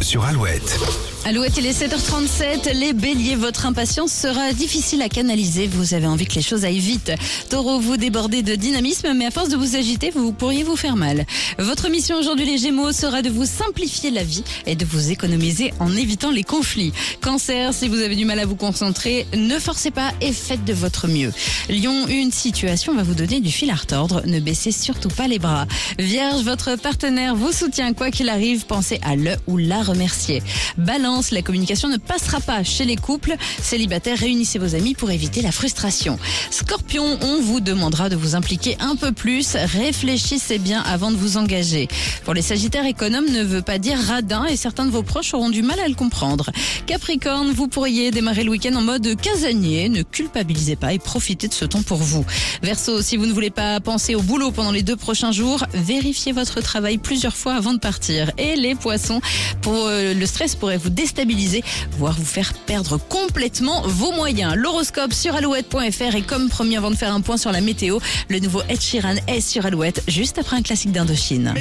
Sur Alouette. Alouette, il est 7h37. Les béliers, votre impatience sera difficile à canaliser. Vous avez envie que les choses aillent vite. Taureau, vous débordez de dynamisme, mais à force de vous agiter, vous pourriez vous faire mal. Votre mission aujourd'hui, les gémeaux, sera de vous simplifier la vie et de vous économiser en évitant les conflits. Cancer, si vous avez du mal à vous concentrer, ne forcez pas et faites de votre mieux. Lion, une situation va vous donner du fil à retordre. Ne baissez surtout pas les bras. Vierge, votre partenaire vous soutient quoi qu'il arrive. Pensez à le ou la remercier. Balance, la communication ne passera pas chez les couples. Célibataires, réunissez vos amis pour éviter la frustration. Scorpion, on vous demandera de vous impliquer un peu plus. Réfléchissez bien avant de vous engager. Pour les sagittaires, économe ne veut pas dire radin et certains de vos proches auront du mal à le comprendre. Capricorne, vous pourriez démarrer le week-end en mode casanier. Ne culpabilisez pas et profitez de ce temps pour vous. Verseau, si vous ne voulez pas penser au boulot pendant les deux prochains jours, vérifiez votre travail plusieurs fois avant de partir. Et les poissons, pour euh, le stress pourrait vous déstabiliser, voire vous faire perdre complètement vos moyens. L'horoscope sur alouette.fr et comme promis avant de faire un point sur la météo, le nouveau Ed Sheeran est sur Alouette juste après un classique d'Indochine.